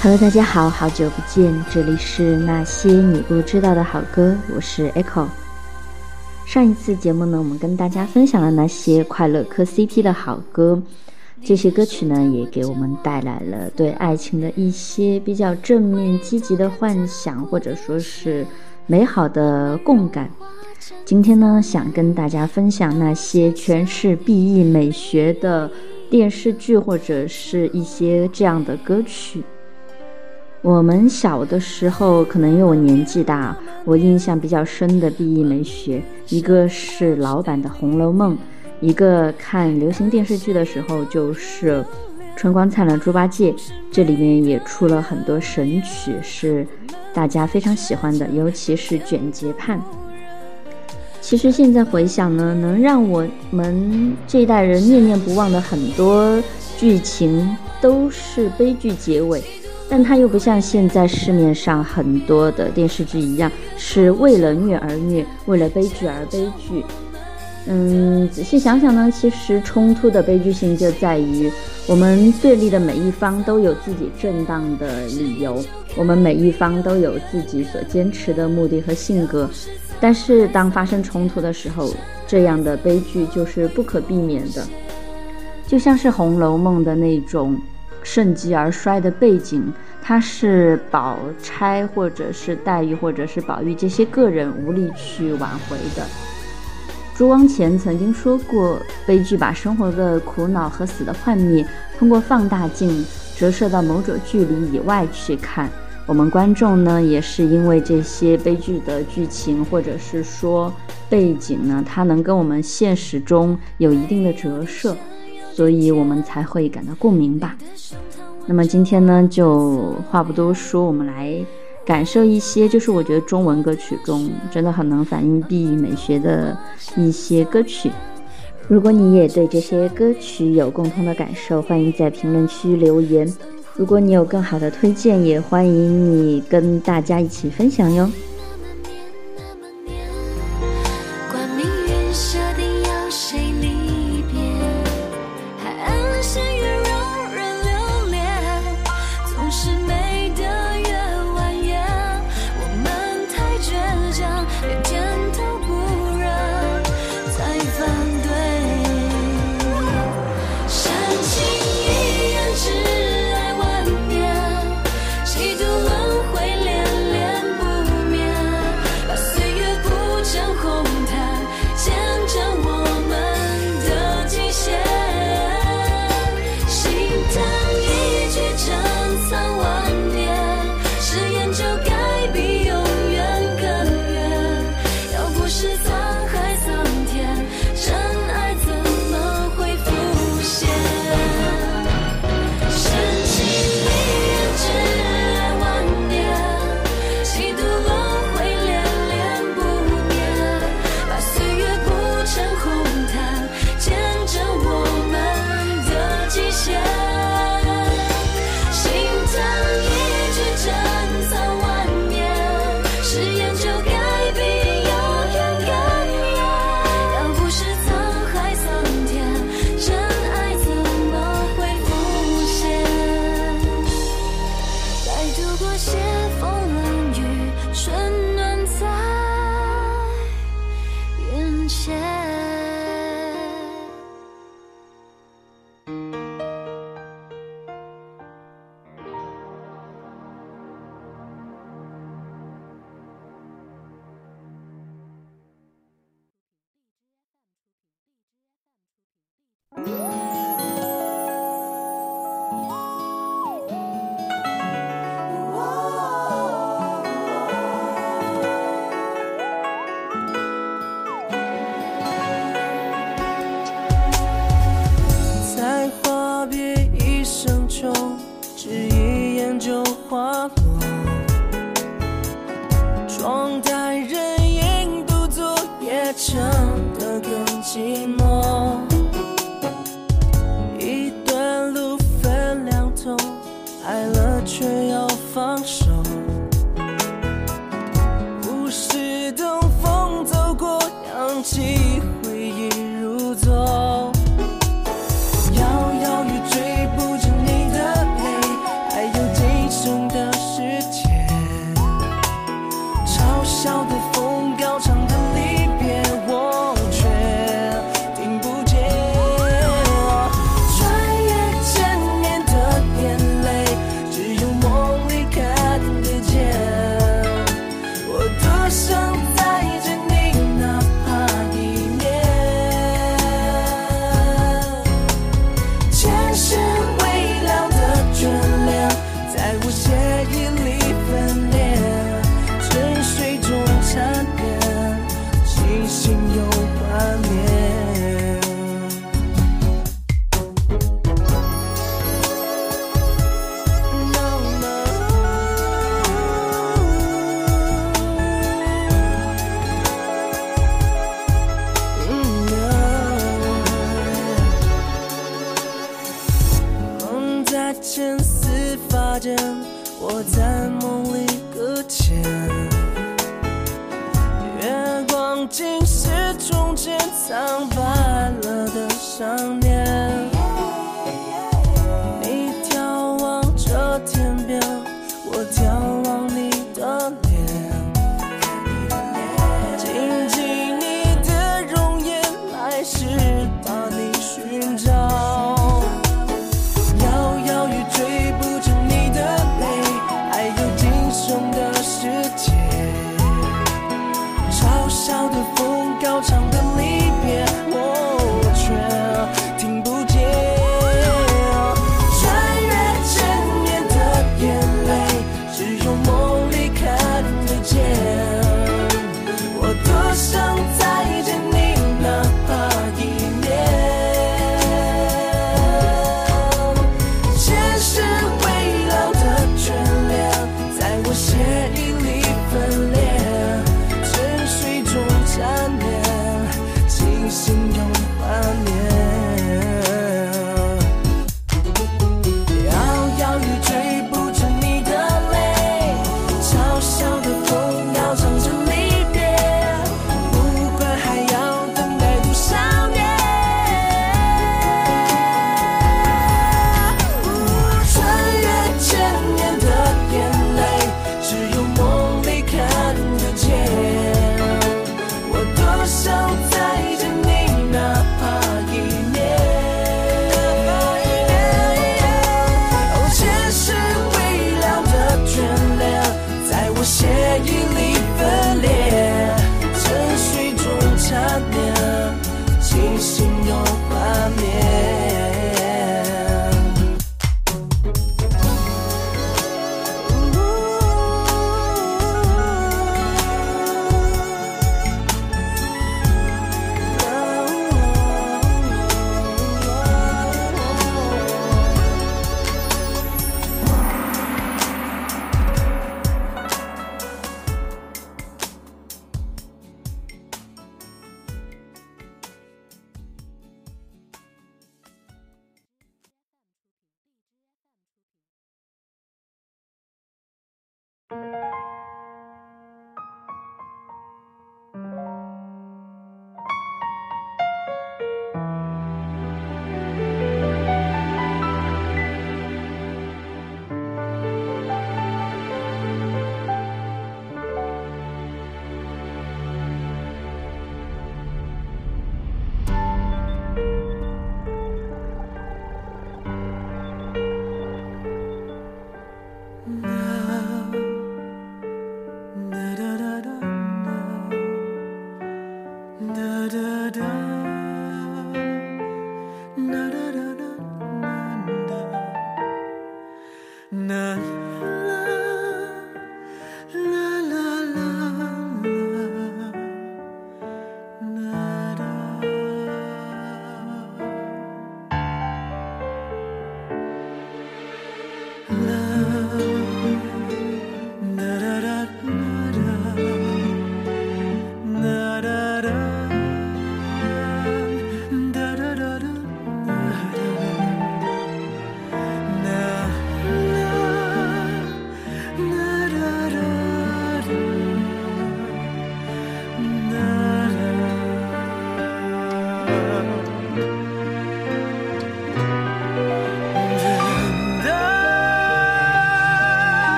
Hello，大家好，好久不见，这里是那些你不知道的好歌，我是 Echo。上一次节目呢，我们跟大家分享了那些快乐磕 CP 的好歌，这些歌曲呢，也给我们带来了对爱情的一些比较正面、积极的幻想，或者说是美好的共感。今天呢，想跟大家分享那些诠释 BE 美学的电视剧，或者是一些这样的歌曲。我们小的时候，可能因为我年纪大，我印象比较深的 BE 美学，一个是老版的《红楼梦》，一个看流行电视剧的时候就是《春光灿烂猪八戒》，这里面也出了很多神曲，是大家非常喜欢的，尤其是《卷睫盼》。其实现在回想呢，能让我们这一代人念念不忘的很多剧情，都是悲剧结尾。但它又不像现在市面上很多的电视剧一样，是为了虐而虐，为了悲剧而悲剧。嗯，仔细想想呢，其实冲突的悲剧性就在于，我们对立的每一方都有自己正当的理由，我们每一方都有自己所坚持的目的和性格。但是当发生冲突的时候，这样的悲剧就是不可避免的，就像是《红楼梦》的那种。盛极而衰的背景，它是宝钗或者是黛玉或者是宝玉这些个人无力去挽回的。朱光潜曾经说过，悲剧把生活的苦恼和死的幻灭通过放大镜折射到某种距离以外去看。我们观众呢，也是因为这些悲剧的剧情或者是说背景呢，它能跟我们现实中有一定的折射。所以我们才会感到共鸣吧。那么今天呢，就话不多说，我们来感受一些，就是我觉得中文歌曲中真的很能反映 B 美学的一些歌曲。如果你也对这些歌曲有共同的感受，欢迎在评论区留言。如果你有更好的推荐，也欢迎你跟大家一起分享哟。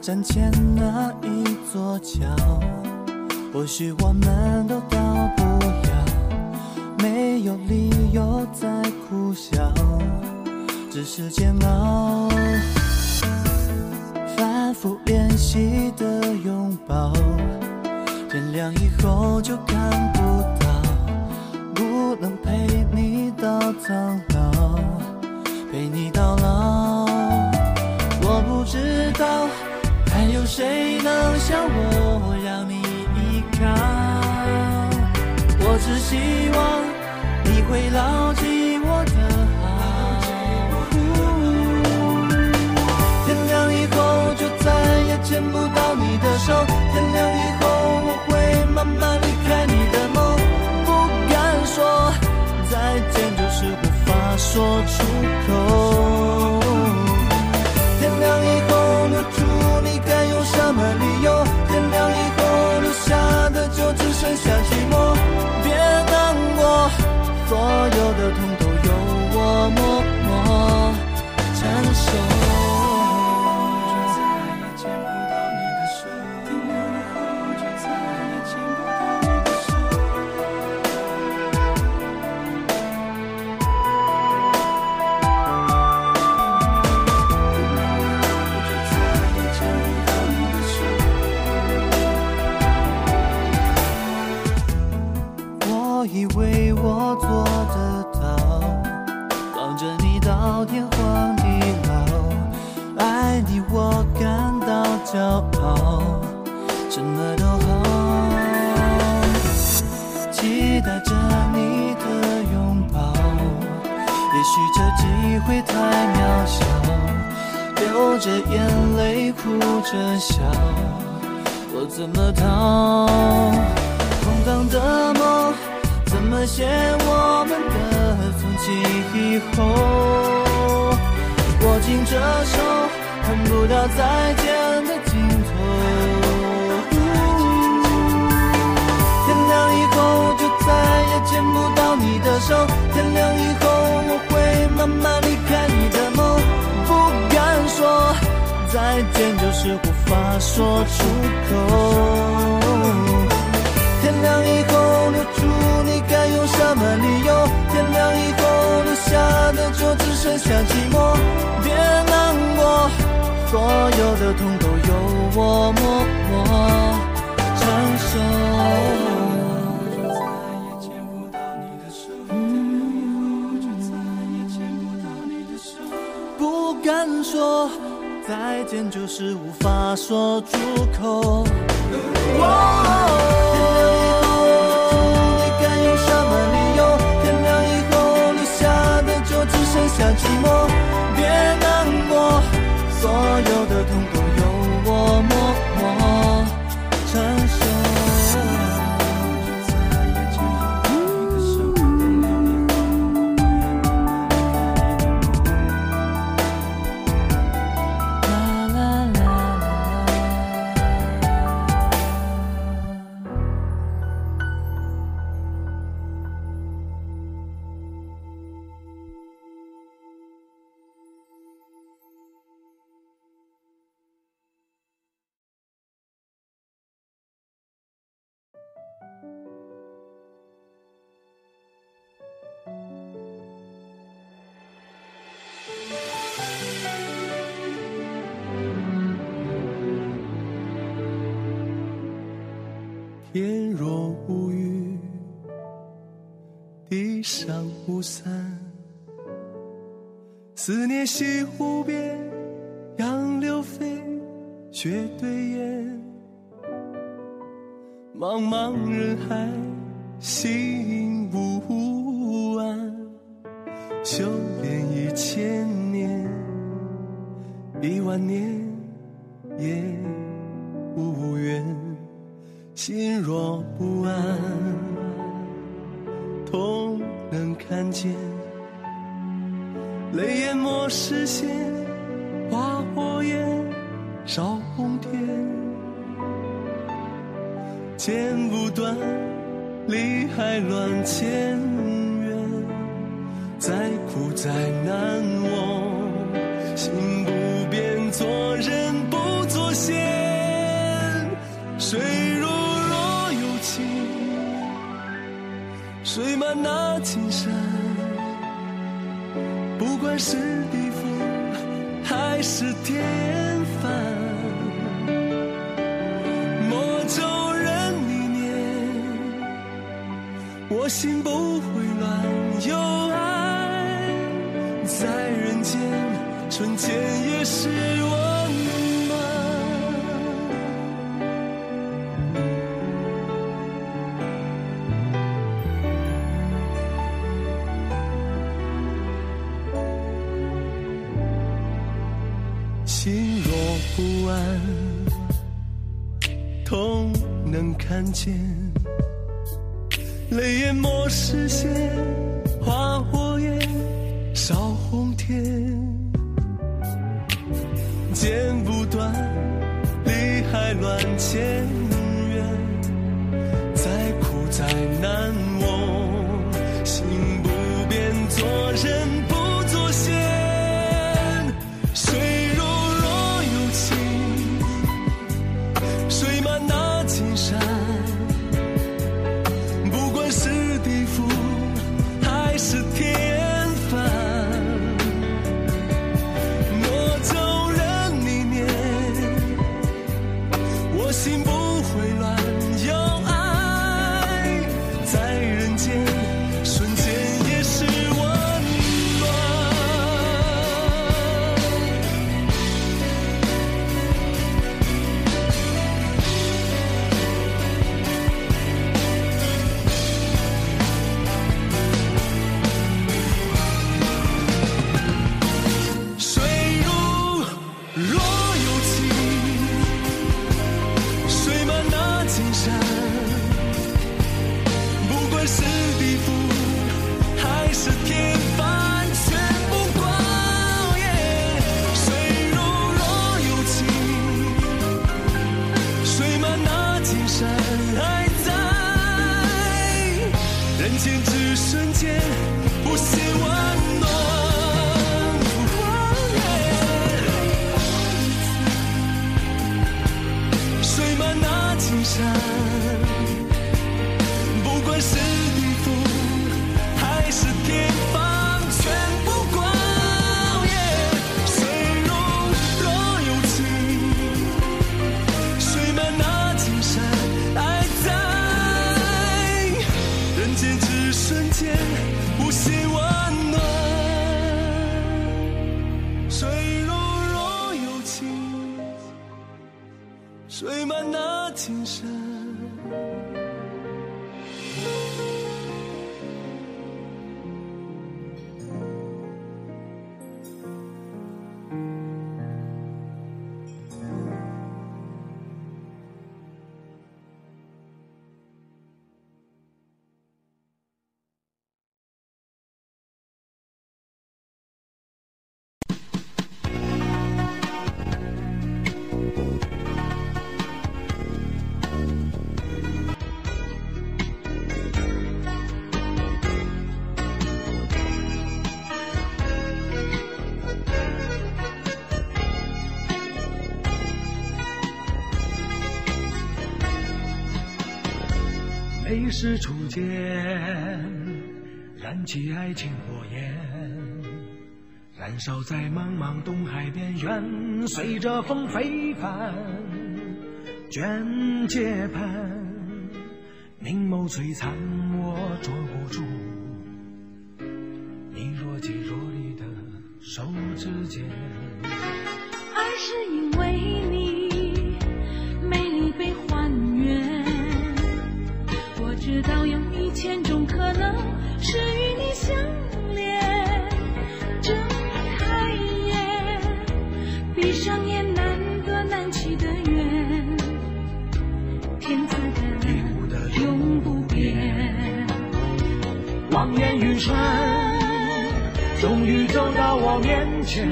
站前那一座桥，或许我们都到不了，没有理由再苦笑，只是煎熬。反复练习的拥抱，天亮以后就看不到，不能陪你到苍老，我让你依靠？我只希望你会牢着眼泪哭着笑，我怎么逃，空荡的梦，怎么写我们的从今以后，握紧着手，看不到再见的尽头。天亮以后就再也牵不到你的手，天亮以后我会慢慢离开你的梦。说再见，就是无法说出口。天亮以后留住你，该用什么理由？天亮以后留下的就只剩下寂寞。别难过，所有的痛都由我默默承受。说再见就是无法说出口。天亮以后，你该有什么理由？天亮以后留下的就只剩下寂寞。别难过，所有的痛苦。不散。思念西湖边，杨柳飞，雪对烟。茫茫人海，心泪淹没视线，花火焰烧红天，剪不断，理还乱千缘，再苦再难我，心不变，做人不做仙，水如若有情。水满那青山，不管是地府还是天翻，莫咒人历年，我心不会乱。有爱在人间，春天也是我。还乱千缘，再苦再难剑指瞬间不惜温暖是初见，燃起爱情火焰，燃烧在茫茫东海边缘，随着风飞帆，卷睫盼，明眸璀璨，我捉不住。你若即若离的手指间，爱是因船，终于走到我面前，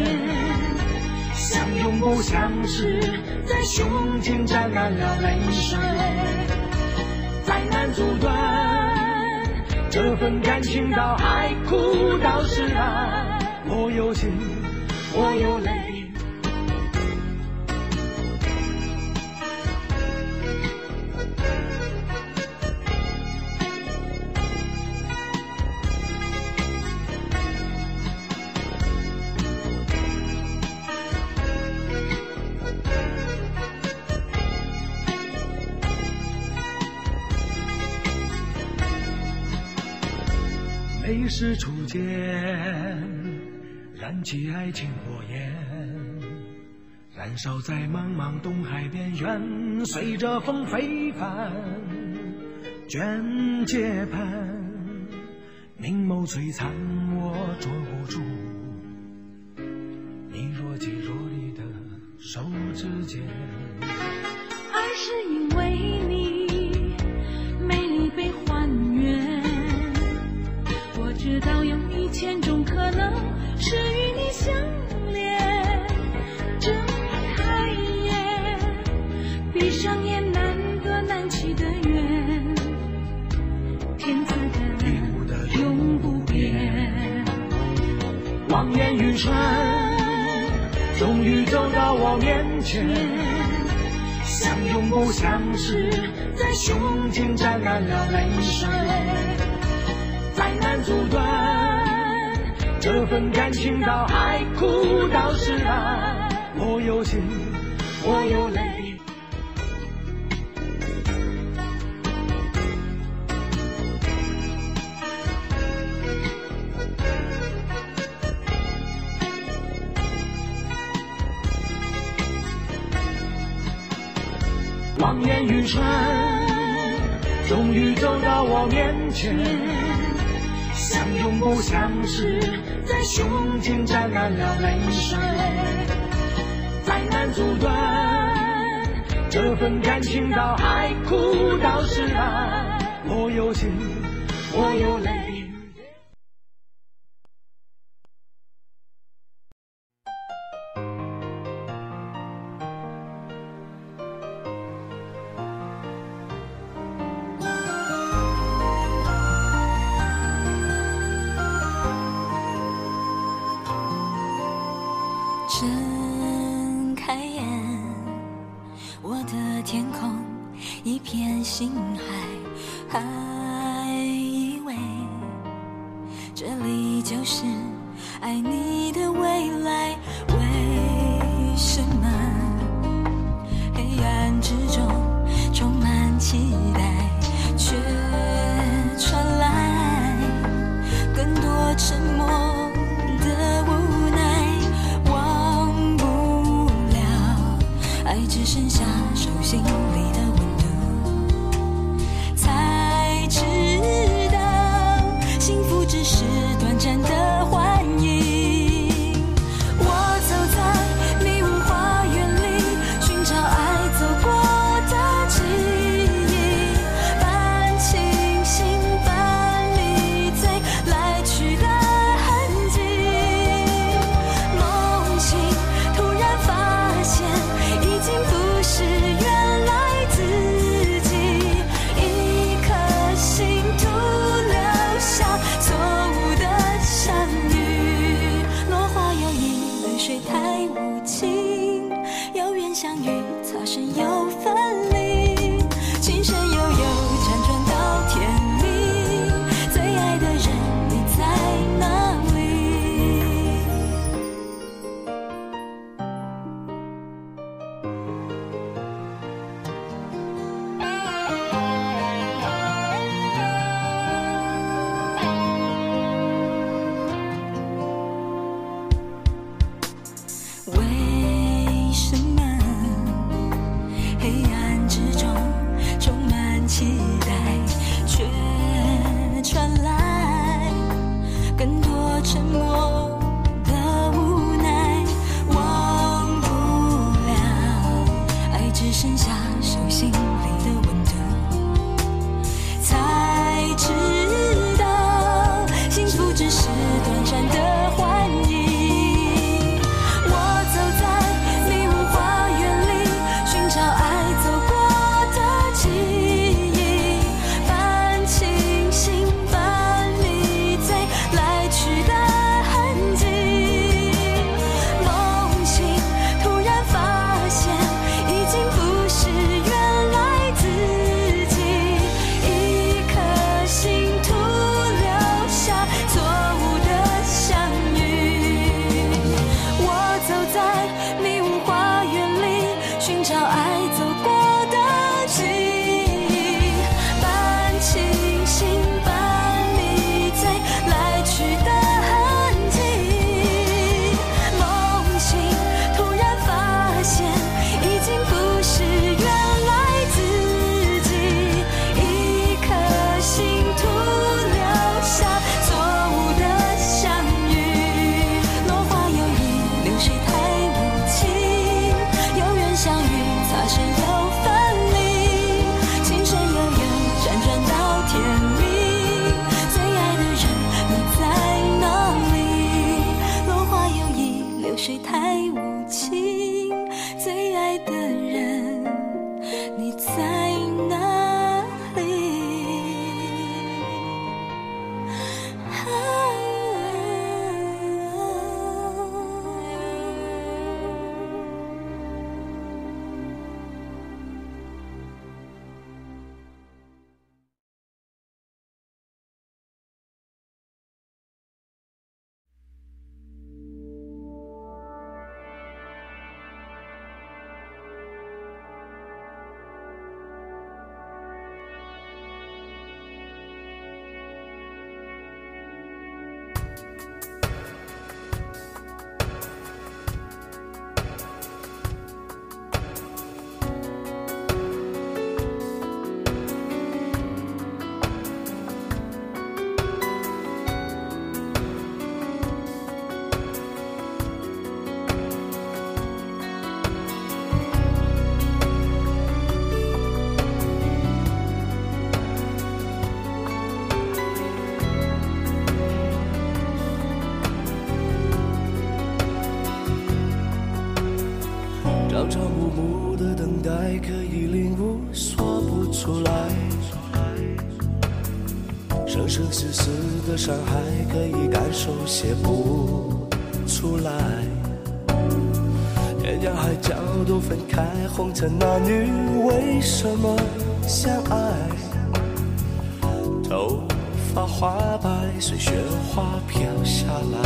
相拥不相识，在胸前沾满了泪水，再难阻断这份感情到海枯到石烂，我有心，我有泪。是初见，燃起爱情火焰，燃烧在茫茫东海边缘，随着风飞帆，卷睫盼，明眸璀璨，我捉不住。你若即若离的手指间，泪水，再难阻断这份感情到海枯到石烂，我有心，我有泪。望眼欲穿，终于走到我面前，相拥不相识，在胸前沾满了泪水，再难阻断这份感情到海枯到石烂，我有情，我有泪。开，红尘男女为什么相爱？头发花白，随雪花飘下来，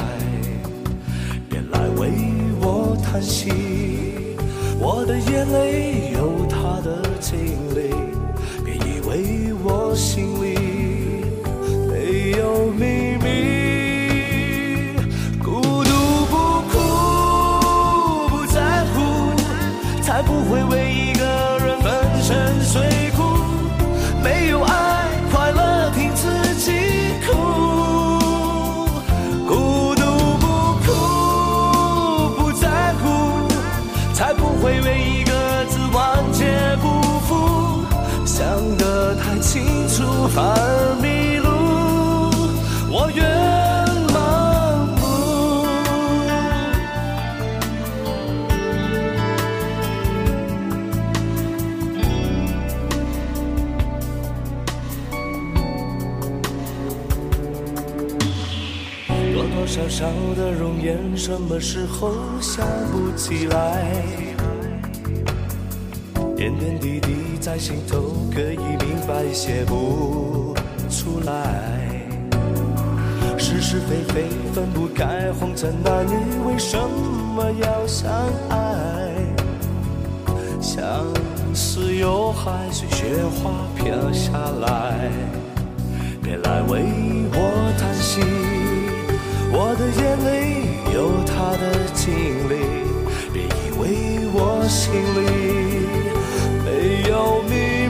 别来为我叹息。会为一个人粉身碎骨。没有爱，快乐凭自己哭。孤独不哭，不在乎，才不会为一个字万劫不复。想得太清楚，反多少少的容颜，什么时候想不起来？点点滴滴在心头，可以明白，写不出来。是是非非分不开，红尘男女为什么要相爱？相思有海，随雪花飘下来。别来为我叹息，我的眼里有他的经历，别以为我心里没有你。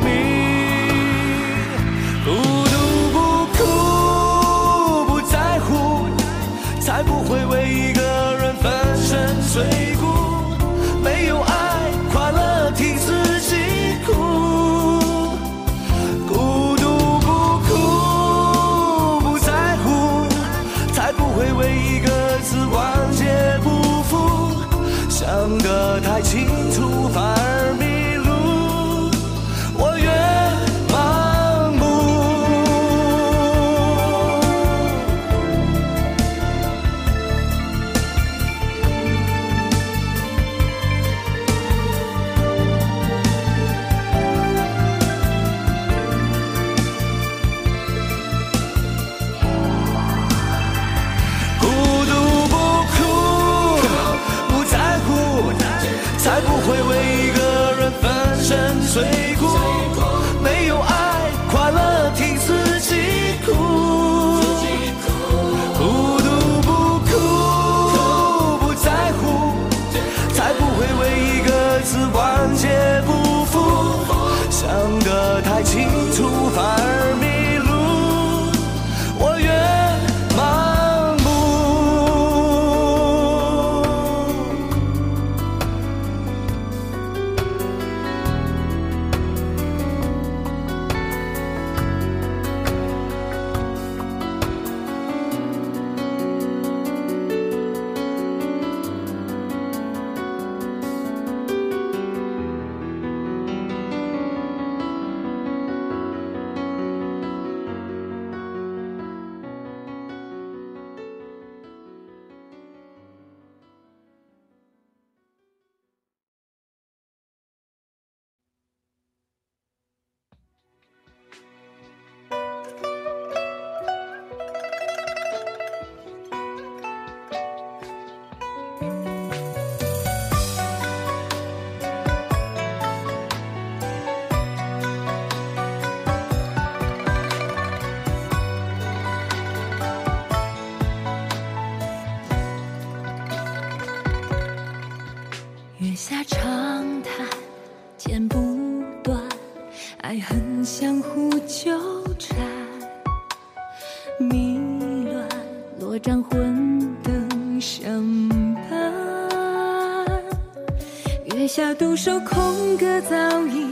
独守空阁早已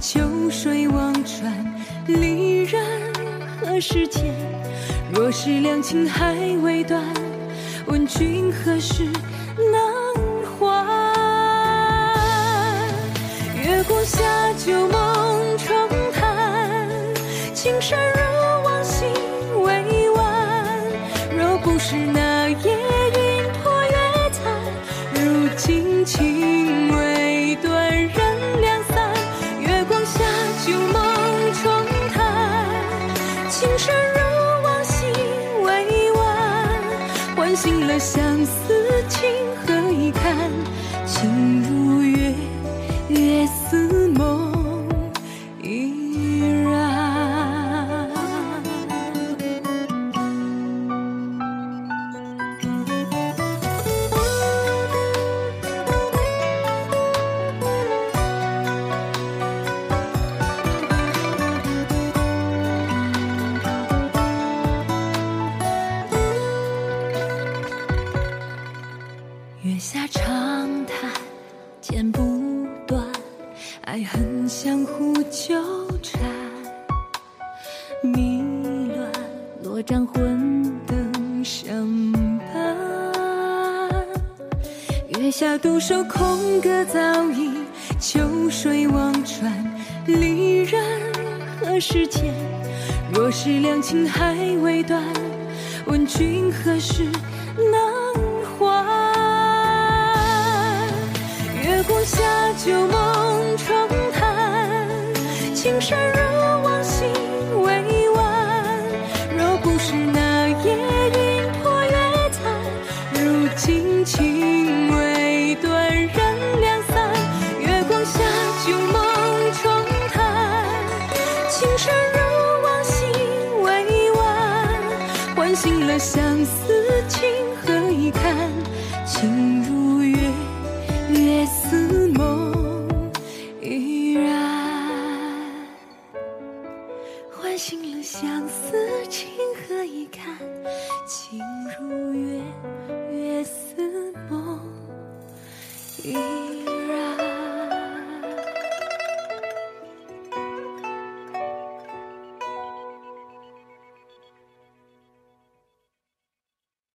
秋水望穿离人，何时见？若是两情还未断，问君何时能还？月光下，旧梦重弹，青山如。迷乱落盏，昏灯相伴。月下独守空阁，早已秋水望穿。离人何时见？若是两情还未断，问君何时能还？月光下旧梦重弹，青山如。